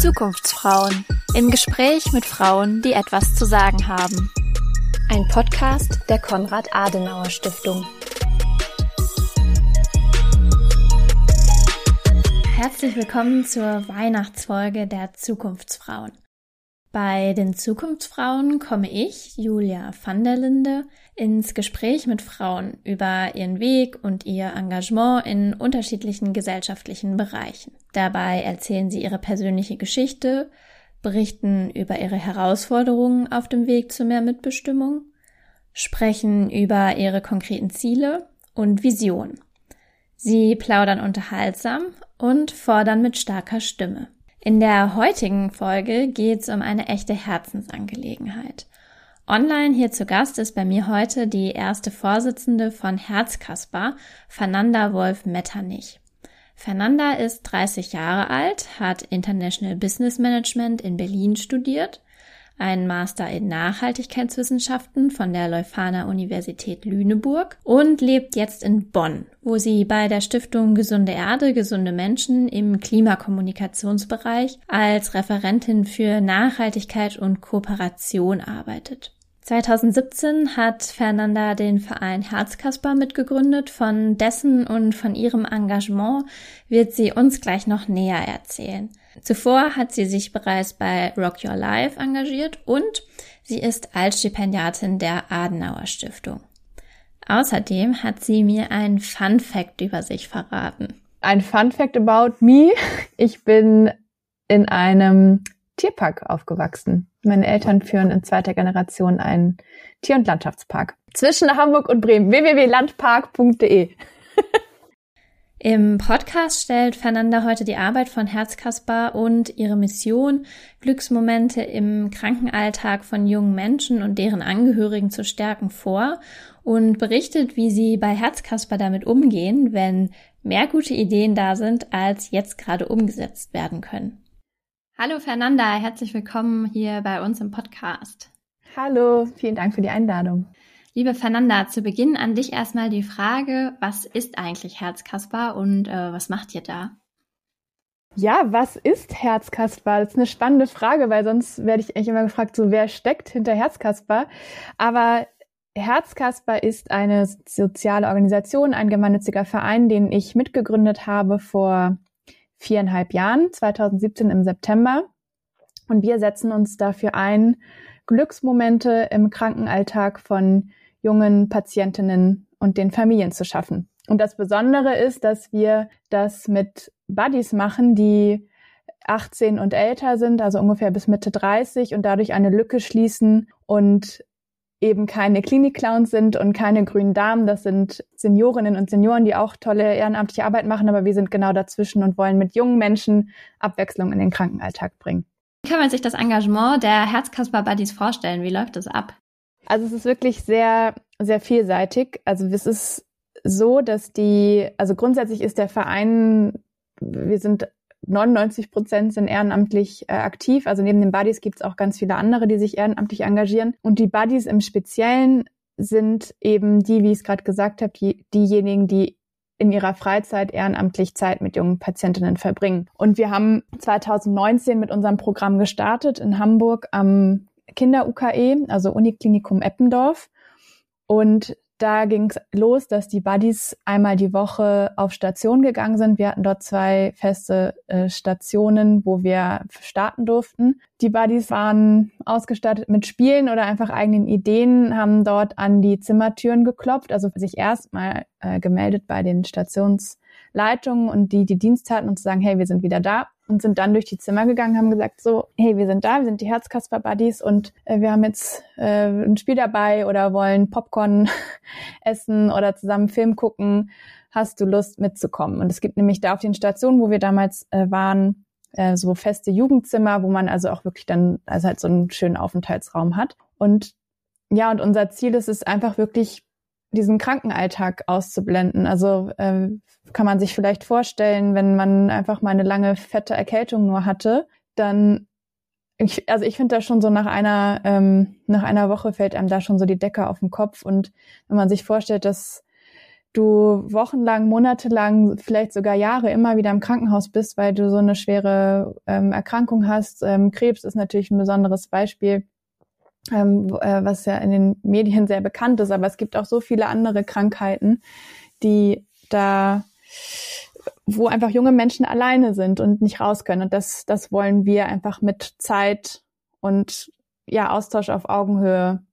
Zukunftsfrauen im Gespräch mit Frauen, die etwas zu sagen haben. Ein Podcast der Konrad Adenauer Stiftung. Herzlich willkommen zur Weihnachtsfolge der Zukunftsfrauen. Bei den Zukunftsfrauen komme ich, Julia van der Linde, ins Gespräch mit Frauen über ihren Weg und ihr Engagement in unterschiedlichen gesellschaftlichen Bereichen. Dabei erzählen sie ihre persönliche Geschichte, berichten über ihre Herausforderungen auf dem Weg zu mehr Mitbestimmung, sprechen über ihre konkreten Ziele und Visionen. Sie plaudern unterhaltsam und fordern mit starker Stimme. In der heutigen Folge geht es um eine echte Herzensangelegenheit. Online hier zu Gast ist bei mir heute die erste Vorsitzende von Herzkasper, Fernanda Wolf-Metternich. Fernanda ist 30 Jahre alt, hat International Business Management in Berlin studiert einen Master in Nachhaltigkeitswissenschaften von der Leuphana Universität Lüneburg und lebt jetzt in Bonn, wo sie bei der Stiftung Gesunde Erde, gesunde Menschen im Klimakommunikationsbereich als Referentin für Nachhaltigkeit und Kooperation arbeitet. 2017 hat Fernanda den Verein Herzkasper mitgegründet. Von dessen und von ihrem Engagement wird sie uns gleich noch näher erzählen. Zuvor hat sie sich bereits bei Rock Your Life engagiert und sie ist Altstipendiatin der Adenauer Stiftung. Außerdem hat sie mir ein Fun Fact über sich verraten. Ein Fun Fact about me. Ich bin in einem Tierpark aufgewachsen. Meine Eltern führen in zweiter Generation einen Tier- und Landschaftspark. Zwischen Hamburg und Bremen. www.landpark.de Im Podcast stellt Fernanda heute die Arbeit von Herzkasper und ihre Mission, Glücksmomente im Krankenalltag von jungen Menschen und deren Angehörigen zu stärken vor und berichtet, wie sie bei Herzkasper damit umgehen, wenn mehr gute Ideen da sind, als jetzt gerade umgesetzt werden können. Hallo Fernanda, herzlich willkommen hier bei uns im Podcast. Hallo, vielen Dank für die Einladung. Liebe Fernanda, zu Beginn an dich erstmal die Frage, was ist eigentlich Herzkasper und äh, was macht ihr da? Ja, was ist Herzkasper? Das ist eine spannende Frage, weil sonst werde ich eigentlich immer gefragt, so wer steckt hinter Herzkasper? Aber Herzkasper ist eine soziale Organisation, ein gemeinnütziger Verein, den ich mitgegründet habe vor viereinhalb Jahren, 2017 im September. Und wir setzen uns dafür ein, Glücksmomente im Krankenalltag von jungen Patientinnen und den Familien zu schaffen. Und das Besondere ist, dass wir das mit Buddies machen, die 18 und älter sind, also ungefähr bis Mitte 30 und dadurch eine Lücke schließen und eben keine Klinikclowns sind und keine grünen Damen. Das sind Seniorinnen und Senioren, die auch tolle ehrenamtliche Arbeit machen, aber wir sind genau dazwischen und wollen mit jungen Menschen Abwechslung in den Krankenalltag bringen. Wie kann man sich das Engagement der Herzkasper Buddies vorstellen? Wie läuft das ab? Also es ist wirklich sehr, sehr vielseitig. Also es ist so, dass die, also grundsätzlich ist der Verein, wir sind 99 Prozent sind ehrenamtlich äh, aktiv. Also neben den Buddies gibt es auch ganz viele andere, die sich ehrenamtlich engagieren. Und die Buddies im Speziellen sind eben die, wie ich es gerade gesagt habe, die, diejenigen, die in ihrer Freizeit ehrenamtlich Zeit mit jungen Patientinnen verbringen. Und wir haben 2019 mit unserem Programm gestartet in Hamburg am Kinder-UKE, also Uniklinikum Eppendorf. Und da ging es los, dass die Buddies einmal die Woche auf Station gegangen sind. Wir hatten dort zwei feste äh, Stationen, wo wir starten durften. Die Buddies waren ausgestattet mit Spielen oder einfach eigenen Ideen, haben dort an die Zimmertüren geklopft, also sich erstmal äh, gemeldet bei den Stationsleitungen und die die Dienst hatten und zu sagen, hey, wir sind wieder da und sind dann durch die Zimmer gegangen, haben gesagt so, hey, wir sind da, wir sind die Herzkasper Buddies und äh, wir haben jetzt äh, ein Spiel dabei oder wollen Popcorn essen oder zusammen Film gucken. Hast du Lust mitzukommen? Und es gibt nämlich da auf den Stationen, wo wir damals äh, waren, äh, so feste Jugendzimmer, wo man also auch wirklich dann also halt so einen schönen Aufenthaltsraum hat. Und ja, und unser Ziel ist es einfach wirklich diesen Krankenalltag auszublenden. Also äh, kann man sich vielleicht vorstellen, wenn man einfach mal eine lange fette Erkältung nur hatte, dann ich, also ich finde da schon so nach einer, ähm, nach einer Woche fällt einem da schon so die Decke auf den Kopf. Und wenn man sich vorstellt, dass du wochenlang, monatelang, vielleicht sogar Jahre immer wieder im Krankenhaus bist, weil du so eine schwere ähm, Erkrankung hast. Ähm, Krebs ist natürlich ein besonderes Beispiel, ähm, äh, was ja in den Medien sehr bekannt ist, aber es gibt auch so viele andere Krankheiten, die da wo einfach junge Menschen alleine sind und nicht raus können. Und das, das wollen wir einfach mit Zeit und ja, Austausch auf Augenhöhe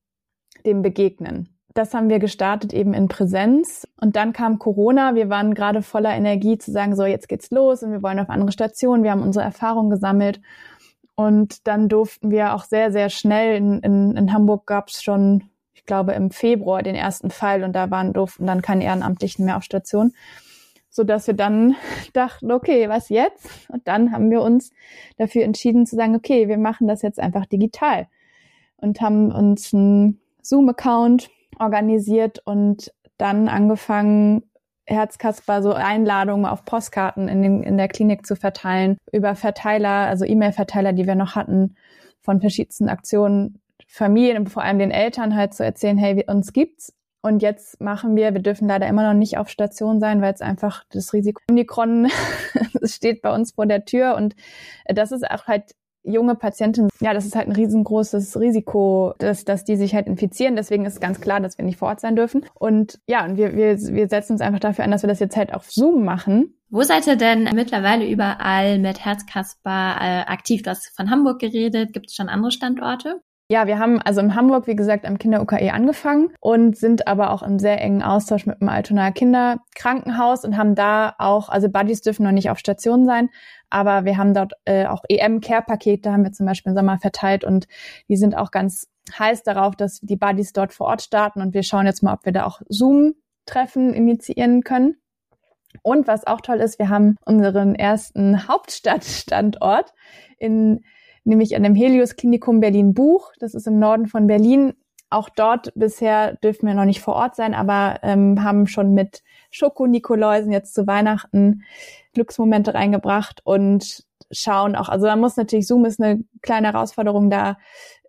dem begegnen. Das haben wir gestartet eben in Präsenz. Und dann kam Corona. Wir waren gerade voller Energie zu sagen, so jetzt geht's los und wir wollen auf andere Stationen. Wir haben unsere Erfahrungen gesammelt. Und dann durften wir auch sehr, sehr schnell in, in, in Hamburg gab's schon, ich glaube, im Februar den ersten Fall und da waren durften dann keine Ehrenamtlichen mehr auf Station so dass wir dann dachten, okay, was jetzt? Und dann haben wir uns dafür entschieden zu sagen, okay, wir machen das jetzt einfach digital und haben uns einen Zoom-Account organisiert und dann angefangen, Herzkasper so Einladungen auf Postkarten in, den, in der Klinik zu verteilen, über Verteiler, also E-Mail-Verteiler, die wir noch hatten, von verschiedensten Aktionen, Familien und vor allem den Eltern halt zu erzählen, hey, uns gibt's und jetzt machen wir, wir dürfen leider immer noch nicht auf Station sein, weil es einfach das Risiko Omikron steht bei uns vor der Tür. Und das ist auch halt junge Patienten, ja, das ist halt ein riesengroßes Risiko, dass, dass die sich halt infizieren. Deswegen ist ganz klar, dass wir nicht vor Ort sein dürfen. Und ja, und wir, wir, wir setzen uns einfach dafür an, dass wir das jetzt halt auf Zoom machen. Wo seid ihr denn mittlerweile überall mit Herzkasper äh, aktiv? Du hast von Hamburg geredet. Gibt es schon andere Standorte? Ja, wir haben also in Hamburg, wie gesagt, am Kinder-UKE angefangen und sind aber auch im sehr engen Austausch mit dem Altonaer Kinderkrankenhaus und haben da auch, also Buddies dürfen noch nicht auf Station sein, aber wir haben dort äh, auch EM-Care-Pakete, haben wir zum Beispiel im Sommer verteilt und die sind auch ganz heiß darauf, dass die Buddies dort vor Ort starten und wir schauen jetzt mal, ob wir da auch Zoom-Treffen initiieren können. Und was auch toll ist, wir haben unseren ersten Hauptstadtstandort in nämlich an dem Helios Klinikum Berlin Buch. Das ist im Norden von Berlin. Auch dort bisher dürfen wir noch nicht vor Ort sein, aber ähm, haben schon mit Schoko-Nikoläusen jetzt zu Weihnachten Glücksmomente reingebracht und schauen auch, also da muss natürlich Zoom ist eine kleine Herausforderung, da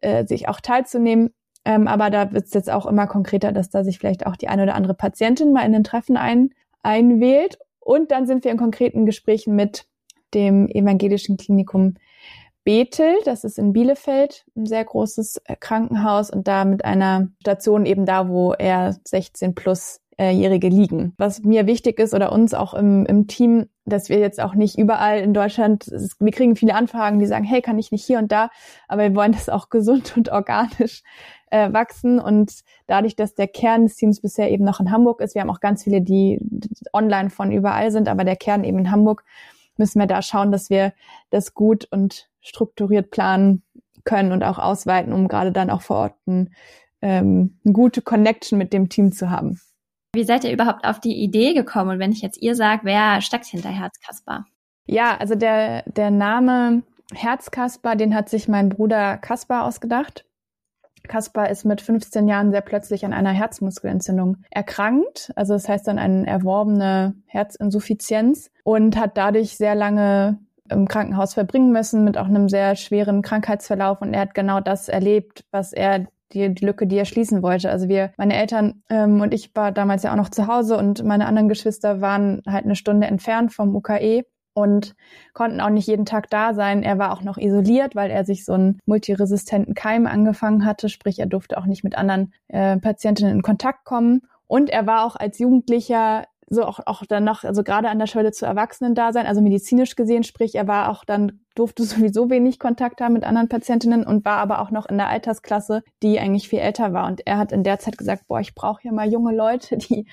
äh, sich auch teilzunehmen. Ähm, aber da wird es jetzt auch immer konkreter, dass da sich vielleicht auch die eine oder andere Patientin mal in den Treffen ein, einwählt. Und dann sind wir in konkreten Gesprächen mit dem Evangelischen Klinikum Bethel, das ist in Bielefeld, ein sehr großes äh, Krankenhaus und da mit einer Station eben da, wo er 16 plus äh, Jährige liegen. Was mir wichtig ist oder uns auch im, im Team, dass wir jetzt auch nicht überall in Deutschland, wir kriegen viele Anfragen, die sagen, hey, kann ich nicht hier und da, aber wir wollen das auch gesund und organisch äh, wachsen und dadurch, dass der Kern des Teams bisher eben noch in Hamburg ist, wir haben auch ganz viele, die online von überall sind, aber der Kern eben in Hamburg, müssen wir da schauen, dass wir das gut und strukturiert planen können und auch ausweiten, um gerade dann auch vor Ort ein, ähm, eine gute Connection mit dem Team zu haben. Wie seid ihr überhaupt auf die Idee gekommen? Und wenn ich jetzt ihr sage, wer steckt hinter Herzkasper? Ja, also der, der Name Herzkasper, den hat sich mein Bruder Kaspar ausgedacht. Kaspar ist mit 15 Jahren sehr plötzlich an einer Herzmuskelentzündung erkrankt. Also das heißt dann eine erworbene Herzinsuffizienz und hat dadurch sehr lange im Krankenhaus verbringen müssen mit auch einem sehr schweren Krankheitsverlauf und er hat genau das erlebt, was er die, die Lücke, die er schließen wollte. Also wir, meine Eltern ähm, und ich war damals ja auch noch zu Hause und meine anderen Geschwister waren halt eine Stunde entfernt vom UKE und konnten auch nicht jeden Tag da sein. Er war auch noch isoliert, weil er sich so einen multiresistenten Keim angefangen hatte, sprich er durfte auch nicht mit anderen äh, Patientinnen in Kontakt kommen. Und er war auch als Jugendlicher so auch, auch dann noch, also gerade an der Schwelle zu Erwachsenen da sein, also medizinisch gesehen, sprich, er war auch dann, durfte sowieso wenig Kontakt haben mit anderen Patientinnen und war aber auch noch in der Altersklasse, die eigentlich viel älter war. Und er hat in der Zeit gesagt, boah, ich brauche hier mal junge Leute, die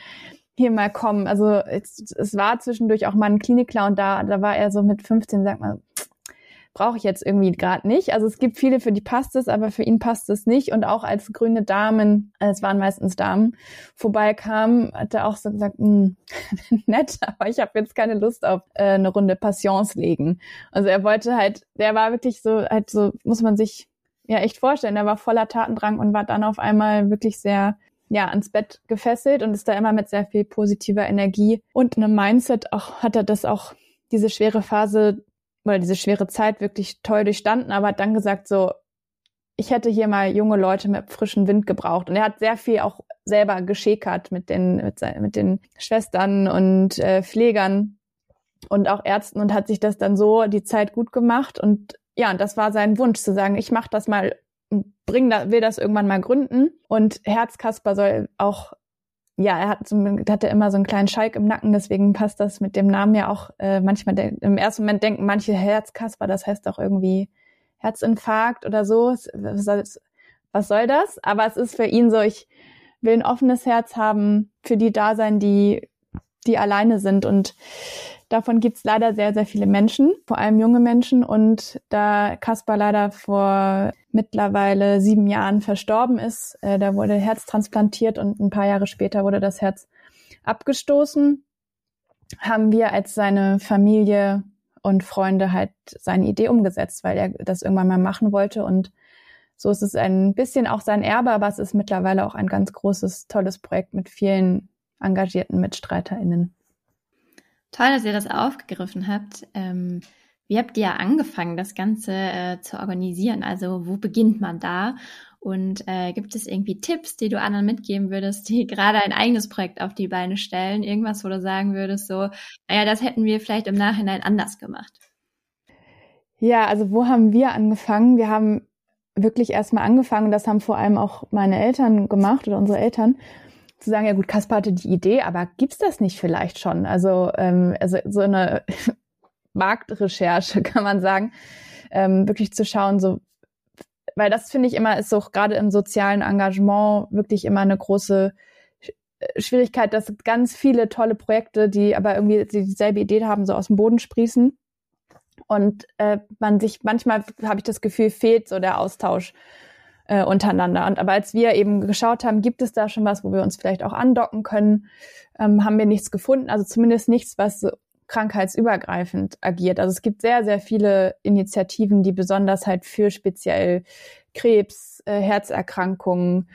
hier mal kommen. Also es, es war zwischendurch auch mal ein Klinikclown da, da war er so mit 15, sagt man, brauche ich jetzt irgendwie gerade nicht. Also es gibt viele, für die passt es, aber für ihn passt es nicht. Und auch als grüne Damen, es waren meistens Damen, vorbeikamen, hat er auch so gesagt, hm, nett, aber ich habe jetzt keine Lust auf äh, eine Runde Passions legen. Also er wollte halt, der war wirklich so, halt so, muss man sich ja echt vorstellen, er war voller Tatendrang und war dann auf einmal wirklich sehr ja, ans Bett gefesselt und ist da immer mit sehr viel positiver Energie und einem Mindset auch, hat er das auch, diese schwere Phase oder diese schwere Zeit wirklich toll durchstanden, aber hat dann gesagt so, ich hätte hier mal junge Leute mit frischem Wind gebraucht. Und er hat sehr viel auch selber geschäkert mit den, mit, mit den Schwestern und äh, Pflegern und auch Ärzten und hat sich das dann so die Zeit gut gemacht. Und ja, das war sein Wunsch, zu sagen, ich mache das mal, bring will das irgendwann mal gründen. Und Herzkasper soll auch ja, er hat, so, hatte immer so einen kleinen Schalk im Nacken, deswegen passt das mit dem Namen ja auch äh, manchmal. Im ersten Moment denken manche Herzkasper, das heißt auch irgendwie Herzinfarkt oder so. Was soll das? Aber es ist für ihn so, ich will ein offenes Herz haben, für die da sein, die, die alleine sind. Und davon gibt's leider sehr, sehr viele Menschen, vor allem junge Menschen. Und da Kaspar leider vor mittlerweile sieben Jahren verstorben ist, äh, da wurde Herz transplantiert und ein paar Jahre später wurde das Herz abgestoßen, haben wir als seine Familie und Freunde halt seine Idee umgesetzt, weil er das irgendwann mal machen wollte. Und so ist es ein bisschen auch sein Erbe, aber es ist mittlerweile auch ein ganz großes, tolles Projekt mit vielen engagierten MitstreiterInnen. Toll, dass ihr das aufgegriffen habt. Ähm, wie habt ihr angefangen, das Ganze äh, zu organisieren? Also wo beginnt man da? Und äh, gibt es irgendwie Tipps, die du anderen mitgeben würdest, die gerade ein eigenes Projekt auf die Beine stellen? Irgendwas, wo du sagen würdest, so, naja, das hätten wir vielleicht im Nachhinein anders gemacht. Ja, also wo haben wir angefangen? Wir haben wirklich erstmal angefangen, das haben vor allem auch meine Eltern gemacht oder unsere Eltern, zu sagen, ja gut, Kaspar hatte die Idee, aber gibt's das nicht vielleicht schon? Also, ähm, also so eine Marktrecherche, kann man sagen, ähm, wirklich zu schauen, so weil das finde ich immer ist auch gerade im sozialen Engagement wirklich immer eine große äh, Schwierigkeit, dass ganz viele tolle Projekte, die aber irgendwie dieselbe Idee haben, so aus dem Boden sprießen. Und äh, man sich manchmal habe ich das Gefühl, fehlt so der Austausch äh, untereinander. Und aber als wir eben geschaut haben, gibt es da schon was, wo wir uns vielleicht auch andocken können, ähm, haben wir nichts gefunden. Also zumindest nichts, was krankheitsübergreifend agiert. Also es gibt sehr, sehr viele Initiativen, die besonders halt für speziell Krebs, äh, Herzerkrankungen,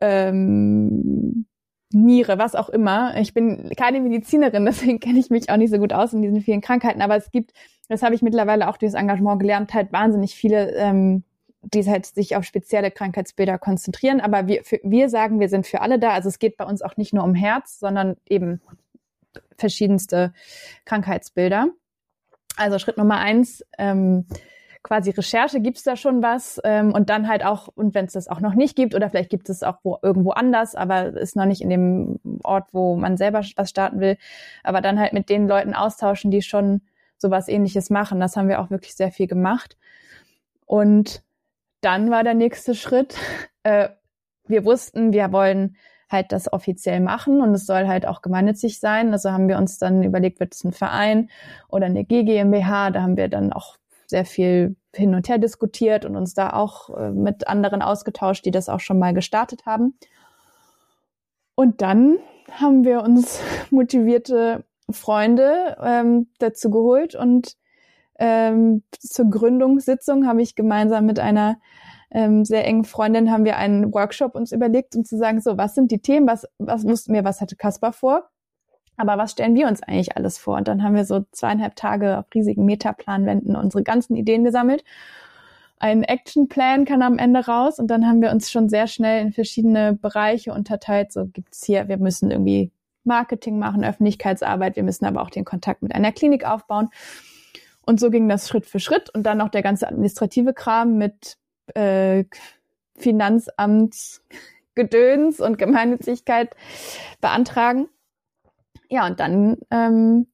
ähm, Niere, was auch immer. Ich bin keine Medizinerin, deswegen kenne ich mich auch nicht so gut aus in diesen vielen Krankheiten, aber es gibt, das habe ich mittlerweile auch durch das Engagement gelernt, halt wahnsinnig viele, ähm, die halt sich auf spezielle Krankheitsbilder konzentrieren. Aber wir, für, wir sagen, wir sind für alle da. Also es geht bei uns auch nicht nur um Herz, sondern eben verschiedenste Krankheitsbilder. Also Schritt Nummer eins, ähm, quasi Recherche, gibt es da schon was? Ähm, und dann halt auch, und wenn es das auch noch nicht gibt, oder vielleicht gibt es auch wo, irgendwo anders, aber ist noch nicht in dem Ort, wo man selber was starten will, aber dann halt mit den Leuten austauschen, die schon sowas ähnliches machen. Das haben wir auch wirklich sehr viel gemacht. Und dann war der nächste Schritt, äh, wir wussten, wir wollen halt das offiziell machen und es soll halt auch gemeinnützig sein. Also haben wir uns dann überlegt, wird es ein Verein oder eine GmbH? Da haben wir dann auch sehr viel hin und her diskutiert und uns da auch äh, mit anderen ausgetauscht, die das auch schon mal gestartet haben. Und dann haben wir uns motivierte Freunde ähm, dazu geholt und ähm, zur Gründungssitzung habe ich gemeinsam mit einer ähm, sehr engen Freundin haben wir einen Workshop uns überlegt, um zu sagen, so, was sind die Themen, was, was wussten wir, was hatte Kaspar vor? Aber was stellen wir uns eigentlich alles vor? Und dann haben wir so zweieinhalb Tage auf riesigen Metaplanwänden unsere ganzen Ideen gesammelt. Ein Actionplan kann am Ende raus und dann haben wir uns schon sehr schnell in verschiedene Bereiche unterteilt. So gibt's hier, wir müssen irgendwie Marketing machen, Öffentlichkeitsarbeit, wir müssen aber auch den Kontakt mit einer Klinik aufbauen. Und so ging das Schritt für Schritt und dann noch der ganze administrative Kram mit äh, Finanzamtsgedöns und Gemeinnützigkeit beantragen. Ja, und dann, ähm,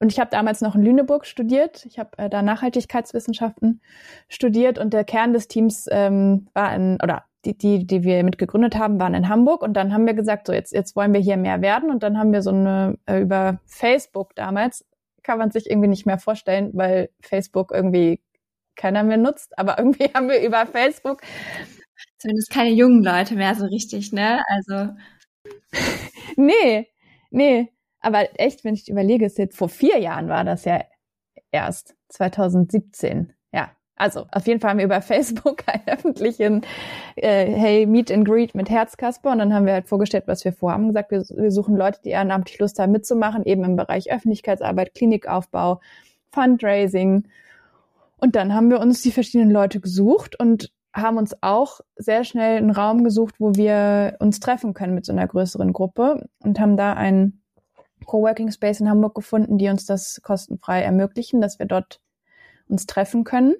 und ich habe damals noch in Lüneburg studiert. Ich habe äh, da Nachhaltigkeitswissenschaften studiert und der Kern des Teams ähm, war in, oder die, die, die wir mitgegründet haben, waren in Hamburg. Und dann haben wir gesagt, so jetzt, jetzt wollen wir hier mehr werden. Und dann haben wir so eine, äh, über Facebook damals, kann man sich irgendwie nicht mehr vorstellen, weil Facebook irgendwie keiner mehr nutzt, aber irgendwie haben wir über Facebook. Zumindest keine jungen Leute mehr so richtig, ne? Also. nee, nee. Aber echt, wenn ich überlege, ist jetzt vor vier Jahren war das ja erst 2017. Also auf jeden Fall haben wir über Facebook einen öffentlichen äh, Hey Meet and Greet mit Herzkasper und dann haben wir halt vorgestellt, was wir vorhaben. Gesagt, wir, wir suchen Leute, die ehrenamtlich Lust haben mitzumachen, eben im Bereich Öffentlichkeitsarbeit, Klinikaufbau, Fundraising. Und dann haben wir uns die verschiedenen Leute gesucht und haben uns auch sehr schnell einen Raum gesucht, wo wir uns treffen können mit so einer größeren Gruppe und haben da einen Coworking Space in Hamburg gefunden, die uns das kostenfrei ermöglichen, dass wir dort uns treffen können.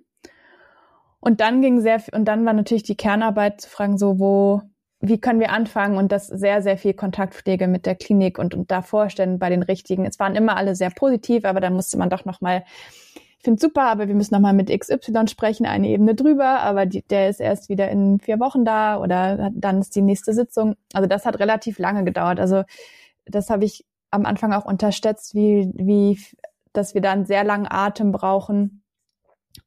Und dann ging sehr viel, und dann war natürlich die Kernarbeit zu fragen, so wo, wie können wir anfangen und das sehr, sehr viel Kontaktpflege mit der Klinik und, und da vorstellen bei den richtigen. Es waren immer alle sehr positiv, aber dann musste man doch nochmal ich finde super, aber wir müssen nochmal mit XY sprechen, eine Ebene drüber, aber die, der ist erst wieder in vier Wochen da oder dann ist die nächste Sitzung. Also das hat relativ lange gedauert. Also das habe ich am Anfang auch unterschätzt, wie, wie, dass wir da einen sehr langen Atem brauchen,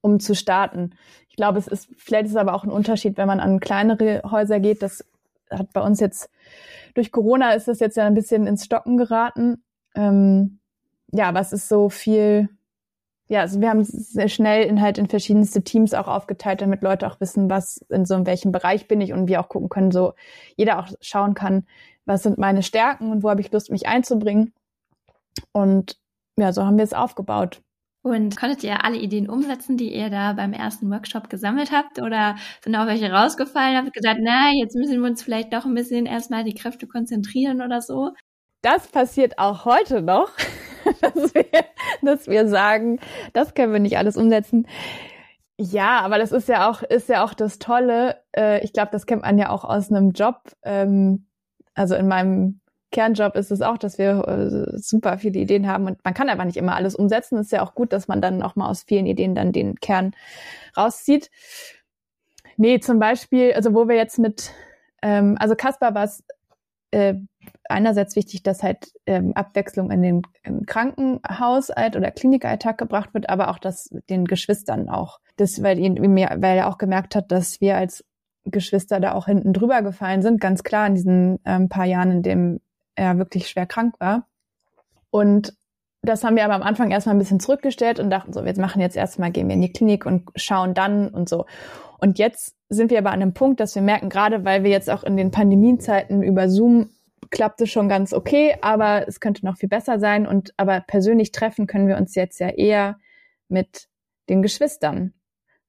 um zu starten. Ich glaube, es ist, vielleicht ist es aber auch ein Unterschied, wenn man an kleinere Häuser geht. Das hat bei uns jetzt, durch Corona ist das jetzt ja ein bisschen ins Stocken geraten. Ähm, ja, es ist so viel, ja, also wir haben sehr schnell in halt in verschiedenste Teams auch aufgeteilt, damit Leute auch wissen, was in so in welchem Bereich bin ich und wir auch gucken können, so jeder auch schauen kann, was sind meine Stärken und wo habe ich Lust, mich einzubringen. Und ja, so haben wir es aufgebaut. Und konntet ihr alle Ideen umsetzen, die ihr da beim ersten Workshop gesammelt habt? Oder sind auch welche rausgefallen? Habt ihr gesagt, na, jetzt müssen wir uns vielleicht doch ein bisschen erstmal die Kräfte konzentrieren oder so? Das passiert auch heute noch. dass, wir, dass wir sagen, das können wir nicht alles umsetzen. Ja, aber das ist ja auch, ist ja auch das Tolle. Äh, ich glaube, das kennt man ja auch aus einem Job. Ähm, also in meinem Kernjob ist es auch, dass wir äh, super viele Ideen haben und man kann aber nicht immer alles umsetzen. Ist ja auch gut, dass man dann auch mal aus vielen Ideen dann den Kern rauszieht. Nee, zum Beispiel, also wo wir jetzt mit, ähm, also Kaspar war es äh, einerseits wichtig, dass halt ähm, Abwechslung in den im Krankenhaushalt oder Klinikalltag gebracht wird, aber auch dass den Geschwistern auch. Das, weil, ihn, weil er auch gemerkt hat, dass wir als Geschwister da auch hinten drüber gefallen sind, ganz klar in diesen ähm, paar Jahren, in dem er wirklich schwer krank war. Und das haben wir aber am Anfang erstmal ein bisschen zurückgestellt und dachten so, wir machen jetzt erstmal, gehen wir in die Klinik und schauen dann und so. Und jetzt sind wir aber an einem Punkt, dass wir merken, gerade weil wir jetzt auch in den Pandemiezeiten über Zoom klappte schon ganz okay, aber es könnte noch viel besser sein. Und aber persönlich treffen können wir uns jetzt ja eher mit den Geschwistern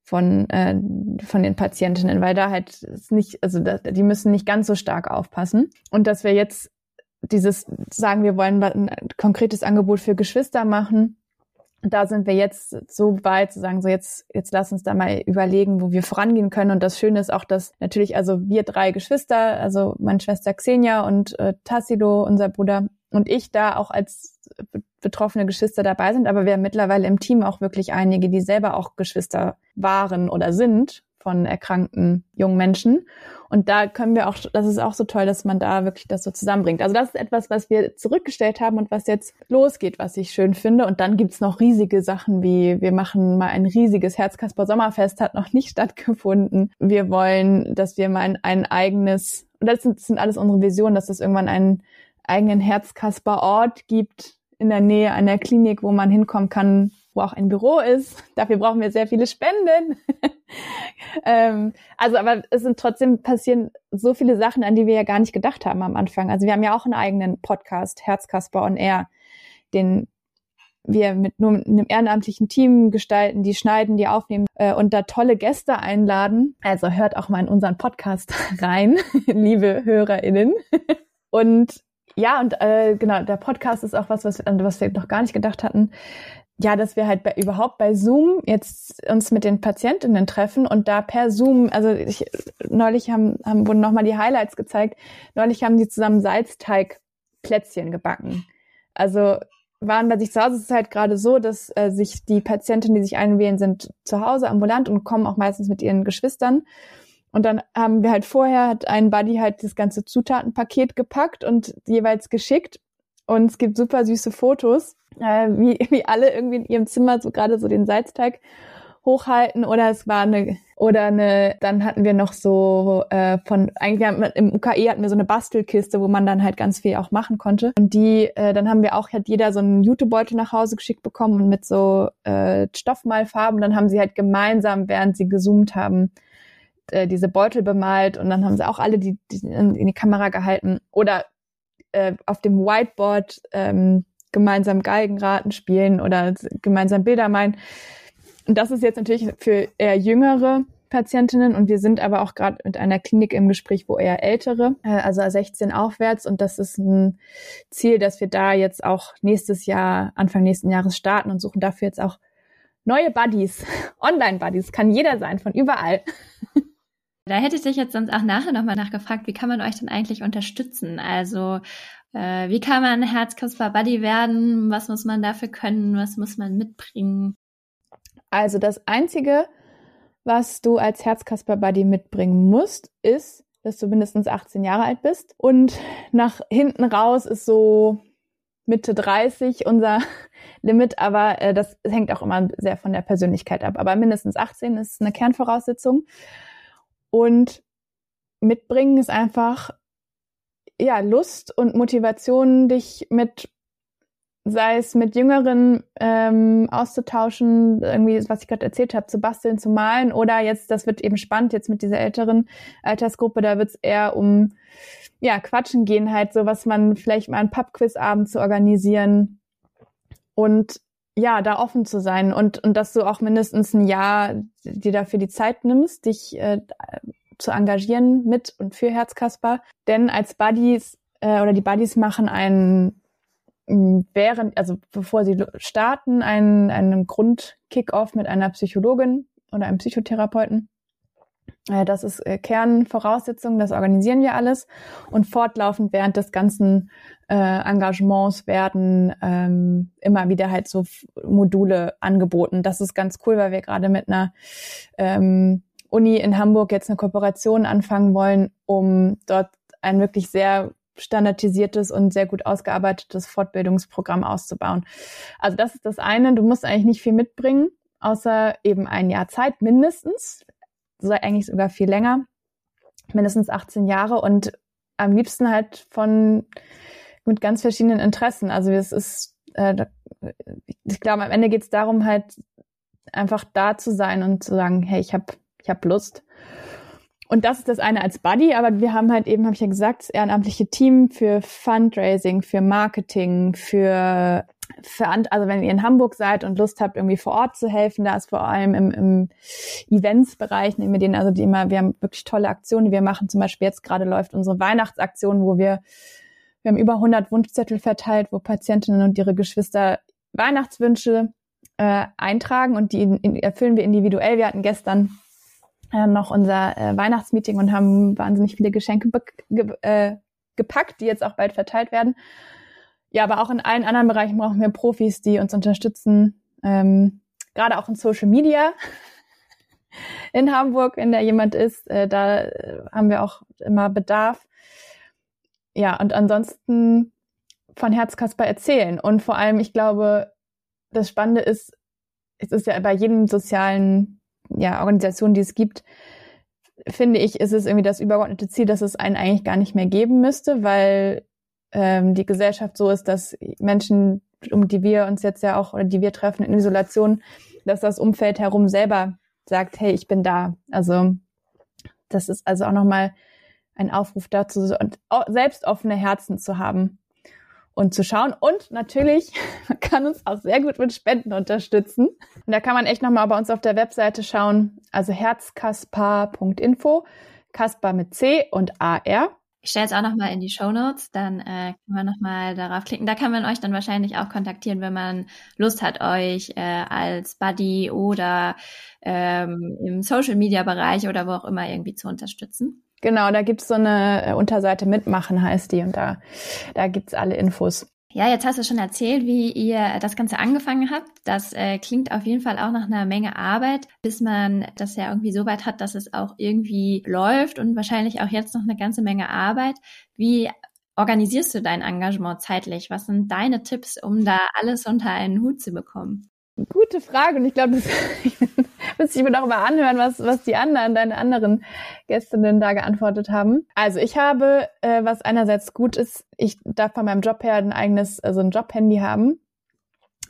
von äh, von den Patientinnen, weil da halt nicht, also da, die müssen nicht ganz so stark aufpassen. Und dass wir jetzt dieses sagen, wir wollen ein konkretes Angebot für Geschwister machen, da sind wir jetzt so weit zu sagen, so jetzt, jetzt lass uns da mal überlegen, wo wir vorangehen können. Und das Schöne ist auch, dass natürlich, also wir drei Geschwister, also meine Schwester Xenia und äh, Tassilo, unser Bruder und ich da auch als betroffene Geschwister dabei sind. Aber wir haben mittlerweile im Team auch wirklich einige, die selber auch Geschwister waren oder sind von erkrankten jungen Menschen. Und da können wir auch, das ist auch so toll, dass man da wirklich das so zusammenbringt. Also das ist etwas, was wir zurückgestellt haben und was jetzt losgeht, was ich schön finde. Und dann gibt's noch riesige Sachen wie, wir machen mal ein riesiges Herzkasper Sommerfest, hat noch nicht stattgefunden. Wir wollen, dass wir mal ein, ein eigenes, und das sind, das sind alles unsere Visionen, dass es irgendwann einen eigenen Herzkasper Ort gibt in der Nähe einer Klinik, wo man hinkommen kann, wo auch ein Büro ist. Dafür brauchen wir sehr viele Spenden. ähm, also, aber es sind trotzdem passieren so viele Sachen, an die wir ja gar nicht gedacht haben am Anfang. Also wir haben ja auch einen eigenen Podcast, Herzkasper on Air, den wir mit nur mit einem ehrenamtlichen Team gestalten, die schneiden, die aufnehmen äh, und da tolle Gäste einladen. Also hört auch mal in unseren Podcast rein, liebe HörerInnen. und ja, und äh, genau, der Podcast ist auch was, was, was wir noch gar nicht gedacht hatten ja, dass wir halt bei, überhaupt bei Zoom jetzt uns mit den Patientinnen treffen und da per Zoom, also ich, neulich haben, haben wurden nochmal die Highlights gezeigt. Neulich haben die zusammen Salzteigplätzchen gebacken. Also waren bei sich zu Hause. Es ist halt gerade so, dass äh, sich die Patientinnen, die sich einwählen, sind zu Hause ambulant und kommen auch meistens mit ihren Geschwistern. Und dann haben wir halt vorher, hat ein Buddy halt das ganze Zutatenpaket gepackt und jeweils geschickt. Und es gibt super süße Fotos äh, wie, wie alle irgendwie in ihrem Zimmer so gerade so den Salzteig hochhalten. Oder es war eine oder eine dann hatten wir noch so äh, von eigentlich haben, im UKE hatten wir so eine Bastelkiste, wo man dann halt ganz viel auch machen konnte. Und die äh, dann haben wir auch hat jeder so einen Jutebeutel nach Hause geschickt bekommen und mit so äh, Stoffmalfarben. Dann haben sie halt gemeinsam während sie gezoomt haben äh, diese Beutel bemalt. Und dann haben sie auch alle die, die in, in die Kamera gehalten. Oder äh, auf dem Whiteboard ähm, gemeinsam Geigenraten spielen oder gemeinsam Bilder malen. Und das ist jetzt natürlich für eher jüngere Patientinnen und wir sind aber auch gerade mit einer Klinik im Gespräch, wo eher ältere, äh, also 16 aufwärts und das ist ein Ziel, dass wir da jetzt auch nächstes Jahr, Anfang nächsten Jahres starten und suchen dafür jetzt auch neue Buddies, Online-Buddies, kann jeder sein, von überall. Da hätte ich dich jetzt sonst auch nachher nochmal nachgefragt, wie kann man euch denn eigentlich unterstützen? Also äh, wie kann man Herzkasper Buddy werden? Was muss man dafür können? Was muss man mitbringen? Also das Einzige, was du als Herzkasper Buddy mitbringen musst, ist, dass du mindestens 18 Jahre alt bist. Und nach hinten raus ist so Mitte 30 unser Limit, aber äh, das hängt auch immer sehr von der Persönlichkeit ab. Aber mindestens 18 ist eine Kernvoraussetzung. Und mitbringen ist einfach ja Lust und Motivation, dich mit sei es mit Jüngeren ähm, auszutauschen, irgendwie, was ich gerade erzählt habe, zu basteln, zu malen, oder jetzt, das wird eben spannend, jetzt mit dieser älteren Altersgruppe, da wird es eher um ja, Quatschen gehen, halt so, was man vielleicht mal einen Pubquizabend zu organisieren. Und ja, da offen zu sein und, und dass du auch mindestens ein Jahr dir dafür die Zeit nimmst, dich äh, zu engagieren mit und für Herzkasper. Denn als Buddies äh, oder die Buddies machen einen während, also bevor sie starten, einen, einen Grund-Kick-Off mit einer Psychologin oder einem Psychotherapeuten. Äh, das ist äh, Kernvoraussetzung, das organisieren wir alles. Und fortlaufend während des ganzen äh, Engagements werden ähm, immer wieder halt so Module angeboten. Das ist ganz cool, weil wir gerade mit einer ähm, Uni in Hamburg jetzt eine Kooperation anfangen wollen, um dort ein wirklich sehr standardisiertes und sehr gut ausgearbeitetes Fortbildungsprogramm auszubauen. Also das ist das eine. Du musst eigentlich nicht viel mitbringen, außer eben ein Jahr Zeit mindestens eigentlich sogar viel länger, mindestens 18 Jahre und am liebsten halt von mit ganz verschiedenen Interessen. Also es ist, äh, ich glaube, am Ende geht es darum, halt einfach da zu sein und zu sagen, hey, ich habe ich hab Lust. Und das ist das eine als Buddy, aber wir haben halt eben, habe ich ja gesagt, das ehrenamtliche Team für Fundraising, für Marketing, für für, also wenn ihr in Hamburg seid und Lust habt, irgendwie vor Ort zu helfen, da ist vor allem im, im Events-Bereich, nehmen wir den, also die immer, wir haben wirklich tolle Aktionen, die wir machen. Zum Beispiel jetzt gerade läuft unsere Weihnachtsaktion, wo wir, wir haben über 100 Wunschzettel verteilt, wo Patientinnen und ihre Geschwister Weihnachtswünsche äh, eintragen und die in, erfüllen wir individuell. Wir hatten gestern äh, noch unser äh, Weihnachtsmeeting und haben wahnsinnig viele Geschenke ge äh, gepackt, die jetzt auch bald verteilt werden ja, aber auch in allen anderen Bereichen brauchen wir Profis, die uns unterstützen. Ähm, Gerade auch in Social Media in Hamburg, wenn da jemand ist, äh, da äh, haben wir auch immer Bedarf. Ja, und ansonsten von Herzkasper erzählen. Und vor allem, ich glaube, das Spannende ist, es ist ja bei jedem sozialen ja, Organisation, die es gibt, finde ich, ist es irgendwie das übergeordnete Ziel, dass es einen eigentlich gar nicht mehr geben müsste, weil ähm, die Gesellschaft so ist, dass Menschen, um die wir uns jetzt ja auch oder die wir treffen in Isolation, dass das Umfeld herum selber sagt, hey, ich bin da. Also das ist also auch nochmal ein Aufruf dazu, selbst offene Herzen zu haben und zu schauen. Und natürlich, man kann uns auch sehr gut mit Spenden unterstützen. Und da kann man echt nochmal bei uns auf der Webseite schauen, also herzkaspar.info, Kaspar mit C und AR. Ich stelle es auch nochmal in die Show Notes, dann äh, kann man nochmal darauf klicken. Da kann man euch dann wahrscheinlich auch kontaktieren, wenn man Lust hat, euch äh, als Buddy oder ähm, im Social Media Bereich oder wo auch immer irgendwie zu unterstützen. Genau, da gibt's so eine äh, Unterseite mitmachen heißt die und da, da gibt's alle Infos. Ja, jetzt hast du schon erzählt, wie ihr das Ganze angefangen habt. Das äh, klingt auf jeden Fall auch nach einer Menge Arbeit, bis man das ja irgendwie so weit hat, dass es auch irgendwie läuft und wahrscheinlich auch jetzt noch eine ganze Menge Arbeit. Wie organisierst du dein Engagement zeitlich? Was sind deine Tipps, um da alles unter einen Hut zu bekommen? Gute Frage und ich glaube, das müsste ich mir doch mal anhören, was, was die anderen, deine anderen Gästinnen da geantwortet haben. Also ich habe, äh, was einerseits gut ist, ich darf von meinem Job her ein eigenes, also ein Jobhandy haben.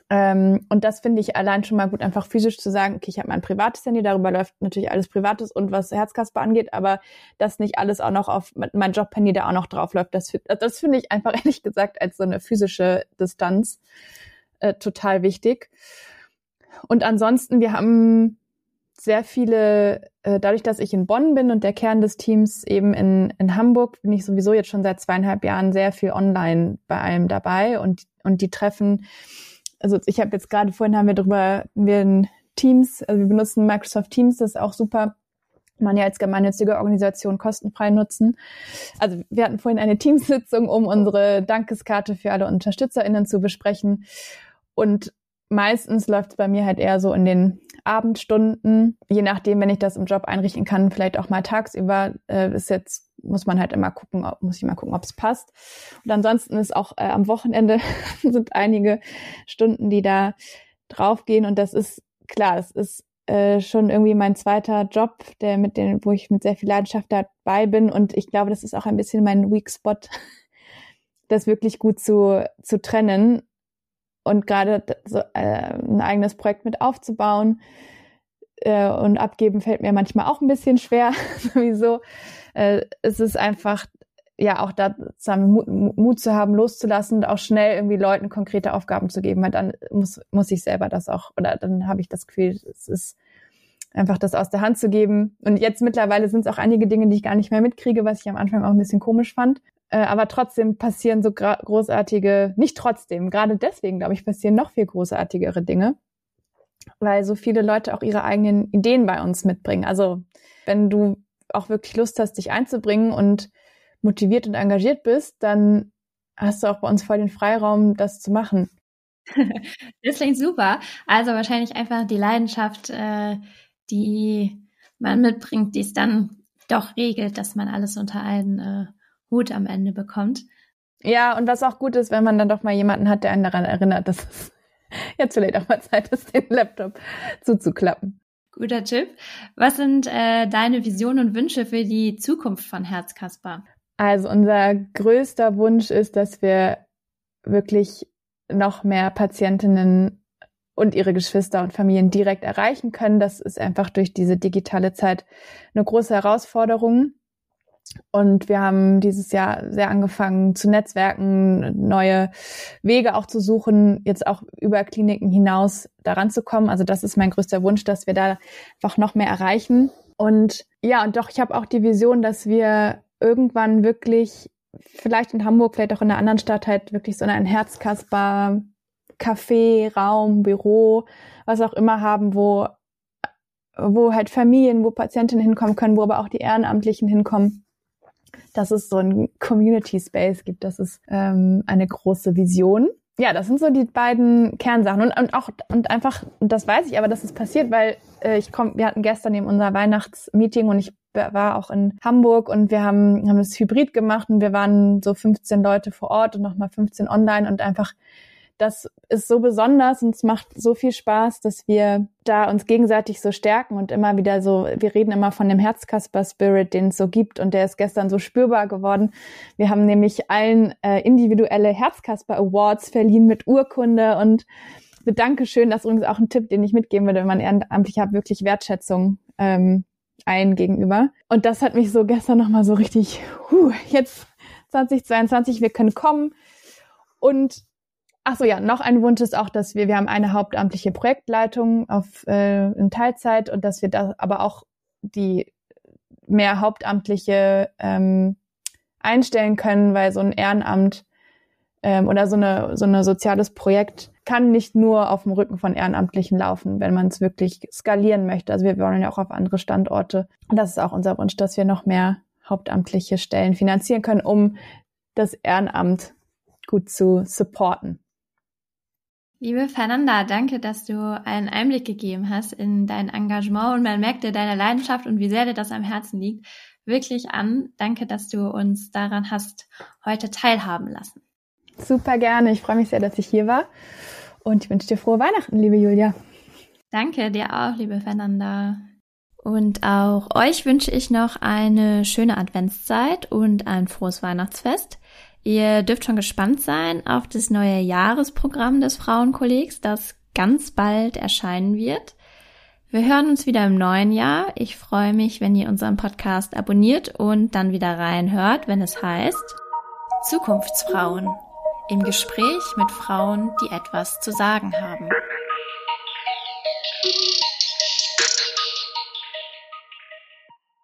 Ähm, und das finde ich allein schon mal gut, einfach physisch zu sagen, okay, ich habe mein privates Handy, darüber läuft natürlich alles Privates und was Herzkasper angeht, aber dass nicht alles auch noch auf mein Jobhandy da auch noch drauf läuft, das, das finde ich einfach ehrlich gesagt als so eine physische Distanz äh, total wichtig. Und ansonsten, wir haben sehr viele, äh, dadurch, dass ich in Bonn bin und der Kern des Teams eben in, in Hamburg, bin ich sowieso jetzt schon seit zweieinhalb Jahren sehr viel online bei allem dabei und, und die Treffen also ich habe jetzt gerade vorhin haben wir darüber, wir in Teams, also wir benutzen Microsoft Teams, das ist auch super, man ja als gemeinnützige Organisation kostenfrei nutzen. Also wir hatten vorhin eine Teamsitzung, um unsere Dankeskarte für alle UnterstützerInnen zu besprechen. Und meistens läuft es bei mir halt eher so in den Abendstunden, je nachdem, wenn ich das im Job einrichten kann, vielleicht auch mal tagsüber, äh, ist jetzt muss man halt immer gucken, ob, muss ich mal gucken, ob es passt. Und ansonsten ist auch äh, am Wochenende sind einige Stunden, die da draufgehen. Und das ist klar, es ist äh, schon irgendwie mein zweiter Job, der mit den, wo ich mit sehr viel Leidenschaft dabei bin. Und ich glaube, das ist auch ein bisschen mein Weak Spot, das wirklich gut zu, zu trennen und gerade so, äh, ein eigenes Projekt mit aufzubauen äh, und abgeben fällt mir manchmal auch ein bisschen schwer, sowieso äh, es ist einfach ja auch da Mut, Mut zu haben, loszulassen und auch schnell irgendwie Leuten konkrete Aufgaben zu geben, weil dann muss, muss ich selber das auch, oder dann habe ich das Gefühl, es ist einfach das aus der Hand zu geben. Und jetzt mittlerweile sind es auch einige Dinge, die ich gar nicht mehr mitkriege, was ich am Anfang auch ein bisschen komisch fand. Äh, aber trotzdem passieren so großartige, nicht trotzdem, gerade deswegen, glaube ich, passieren noch viel großartigere Dinge, weil so viele Leute auch ihre eigenen Ideen bei uns mitbringen. Also wenn du auch wirklich Lust hast, dich einzubringen und motiviert und engagiert bist, dann hast du auch bei uns voll den Freiraum, das zu machen. Das klingt super. Also wahrscheinlich einfach die Leidenschaft, äh, die man mitbringt, die es dann doch regelt, dass man alles unter einen äh, Hut am Ende bekommt. Ja, und was auch gut ist, wenn man dann doch mal jemanden hat, der einen daran erinnert, dass es jetzt vielleicht auch mal Zeit ist, den Laptop zuzuklappen. Guter Tipp. Was sind äh, deine Visionen und Wünsche für die Zukunft von Herzkasper? Also unser größter Wunsch ist, dass wir wirklich noch mehr Patientinnen und ihre Geschwister und Familien direkt erreichen können. Das ist einfach durch diese digitale Zeit eine große Herausforderung. Und wir haben dieses Jahr sehr angefangen zu netzwerken, neue Wege auch zu suchen, jetzt auch über Kliniken hinaus daran zu kommen. Also das ist mein größter Wunsch, dass wir da einfach noch mehr erreichen. Und ja, und doch, ich habe auch die Vision, dass wir irgendwann wirklich, vielleicht in Hamburg, vielleicht auch in einer anderen Stadt halt wirklich so ein Herzkasper, Café, Raum, Büro, was auch immer haben, wo wo halt Familien, wo Patientinnen hinkommen können, wo aber auch die Ehrenamtlichen hinkommen dass es so ein Community Space gibt. Das ist ähm, eine große Vision. Ja, das sind so die beiden Kernsachen und, und auch und einfach und das weiß ich, aber dass es passiert, weil äh, ich komm, wir hatten gestern eben unser Weihnachtsmeeting und ich war auch in Hamburg und wir haben haben es hybrid gemacht und wir waren so 15 Leute vor Ort und nochmal 15 online und einfach das ist so besonders und es macht so viel Spaß, dass wir da uns gegenseitig so stärken und immer wieder so, wir reden immer von dem Herzkasper-Spirit, den es so gibt und der ist gestern so spürbar geworden. Wir haben nämlich allen äh, individuelle Herzkasper-Awards verliehen mit Urkunde und Dankeschön, das ist übrigens auch ein Tipp, den ich mitgeben würde, wenn man ehrenamtlich hat, wirklich Wertschätzung ähm, allen gegenüber. Und das hat mich so gestern nochmal so richtig, huh, jetzt 2022, wir können kommen und Ach so, ja, noch ein Wunsch ist auch, dass wir, wir haben eine hauptamtliche Projektleitung auf, äh, in Teilzeit und dass wir da aber auch die mehr hauptamtliche ähm, einstellen können, weil so ein Ehrenamt ähm, oder so eine so eine soziales Projekt kann nicht nur auf dem Rücken von Ehrenamtlichen laufen, wenn man es wirklich skalieren möchte. Also wir wollen ja auch auf andere Standorte. Und das ist auch unser Wunsch, dass wir noch mehr hauptamtliche Stellen finanzieren können, um das Ehrenamt gut zu supporten. Liebe Fernanda, danke, dass du einen Einblick gegeben hast in dein Engagement und man merkt dir deine Leidenschaft und wie sehr dir das am Herzen liegt wirklich an. Danke, dass du uns daran hast heute teilhaben lassen. Super gerne. Ich freue mich sehr, dass ich hier war und ich wünsche dir frohe Weihnachten, liebe Julia. Danke dir auch, liebe Fernanda. Und auch euch wünsche ich noch eine schöne Adventszeit und ein frohes Weihnachtsfest. Ihr dürft schon gespannt sein auf das neue Jahresprogramm des Frauenkollegs, das ganz bald erscheinen wird. Wir hören uns wieder im neuen Jahr. Ich freue mich, wenn ihr unseren Podcast abonniert und dann wieder reinhört, wenn es heißt Zukunftsfrauen im Gespräch mit Frauen, die etwas zu sagen haben.